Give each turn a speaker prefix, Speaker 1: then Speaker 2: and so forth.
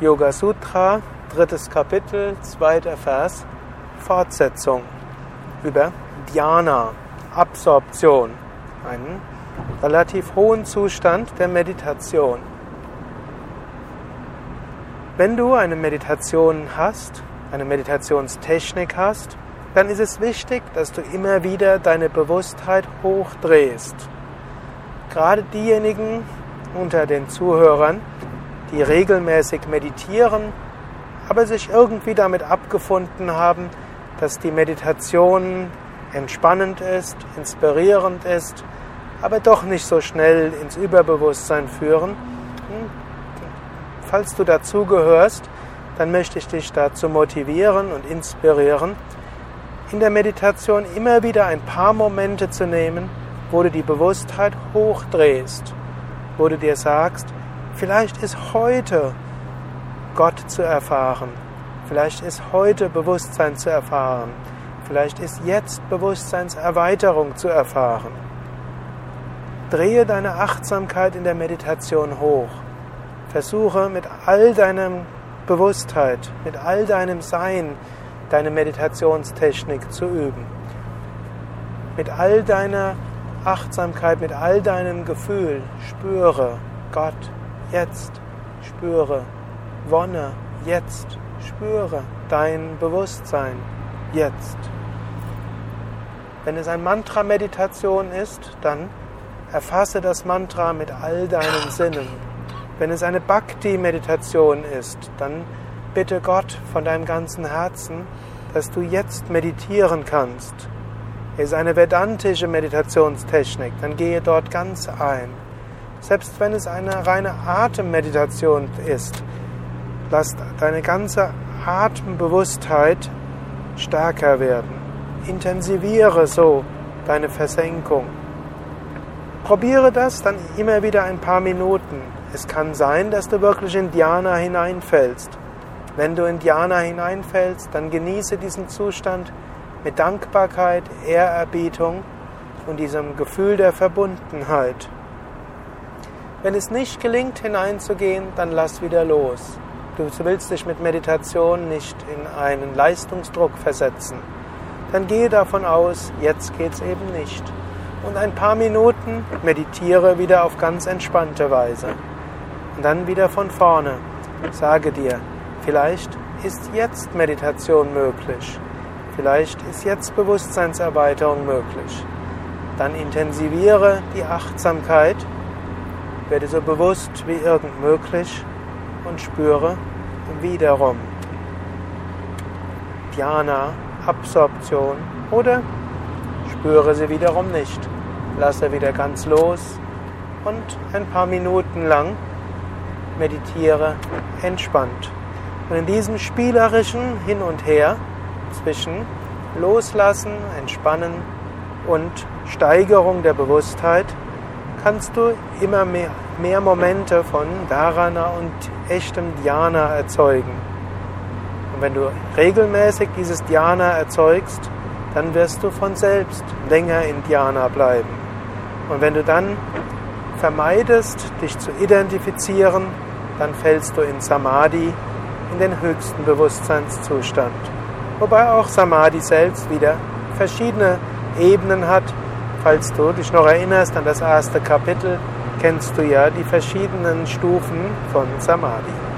Speaker 1: Yoga Sutra, drittes Kapitel, zweiter Vers, Fortsetzung über Dhyana, Absorption, einen relativ hohen Zustand der Meditation. Wenn du eine Meditation hast, eine Meditationstechnik hast, dann ist es wichtig, dass du immer wieder deine Bewusstheit hochdrehst. Gerade diejenigen unter den Zuhörern, die regelmäßig meditieren, aber sich irgendwie damit abgefunden haben, dass die Meditation entspannend ist, inspirierend ist, aber doch nicht so schnell ins Überbewusstsein führen. Hm, falls du dazugehörst, dann möchte ich dich dazu motivieren und inspirieren, in der Meditation immer wieder ein paar Momente zu nehmen, wo du die Bewusstheit hochdrehst, wo du dir sagst, vielleicht ist heute Gott zu erfahren, vielleicht ist heute Bewusstsein zu erfahren, vielleicht ist jetzt Bewusstseinserweiterung zu erfahren. Drehe deine Achtsamkeit in der Meditation hoch. Versuche mit all deinem Bewusstheit, mit all deinem Sein, deine Meditationstechnik zu üben. Mit all deiner Achtsamkeit, mit all deinem Gefühl spüre Gott jetzt, spüre Wonne jetzt, spüre dein Bewusstsein jetzt. Wenn es ein Mantra-Meditation ist, dann erfasse das Mantra mit all deinen Sinnen. Wenn es eine Bhakti-Meditation ist, dann bitte Gott von deinem ganzen Herzen, dass du jetzt meditieren kannst. Es ist eine vedantische Meditationstechnik, dann gehe dort ganz ein. Selbst wenn es eine reine Atemmeditation ist, lass deine ganze Atembewusstheit stärker werden. Intensiviere so deine Versenkung. Probiere das dann immer wieder ein paar Minuten. Es kann sein, dass du wirklich in Dhyana hineinfällst. Wenn du in Dhyana hineinfällst, dann genieße diesen Zustand mit Dankbarkeit, Ehrerbietung und diesem Gefühl der Verbundenheit. Wenn es nicht gelingt, hineinzugehen, dann lass wieder los. Du willst dich mit Meditation nicht in einen Leistungsdruck versetzen. Dann gehe davon aus, jetzt geht's eben nicht. Und ein paar Minuten meditiere wieder auf ganz entspannte Weise. Und dann wieder von vorne. Sage dir, Vielleicht ist jetzt Meditation möglich. Vielleicht ist jetzt Bewusstseinserweiterung möglich. Dann intensiviere die Achtsamkeit, werde so bewusst wie irgend möglich und spüre wiederum Dhyana, Absorption oder spüre sie wiederum nicht. Lasse wieder ganz los und ein paar Minuten lang meditiere entspannt. Und in diesem spielerischen Hin und Her zwischen Loslassen, Entspannen und Steigerung der Bewusstheit kannst du immer mehr, mehr Momente von Dharana und echtem Dhyana erzeugen. Und wenn du regelmäßig dieses Dhyana erzeugst, dann wirst du von selbst länger in Dhyana bleiben. Und wenn du dann vermeidest, dich zu identifizieren, dann fällst du in Samadhi in den höchsten Bewusstseinszustand. Wobei auch Samadhi selbst wieder verschiedene Ebenen hat. Falls du dich noch erinnerst an das erste Kapitel, kennst du ja die verschiedenen Stufen von Samadhi.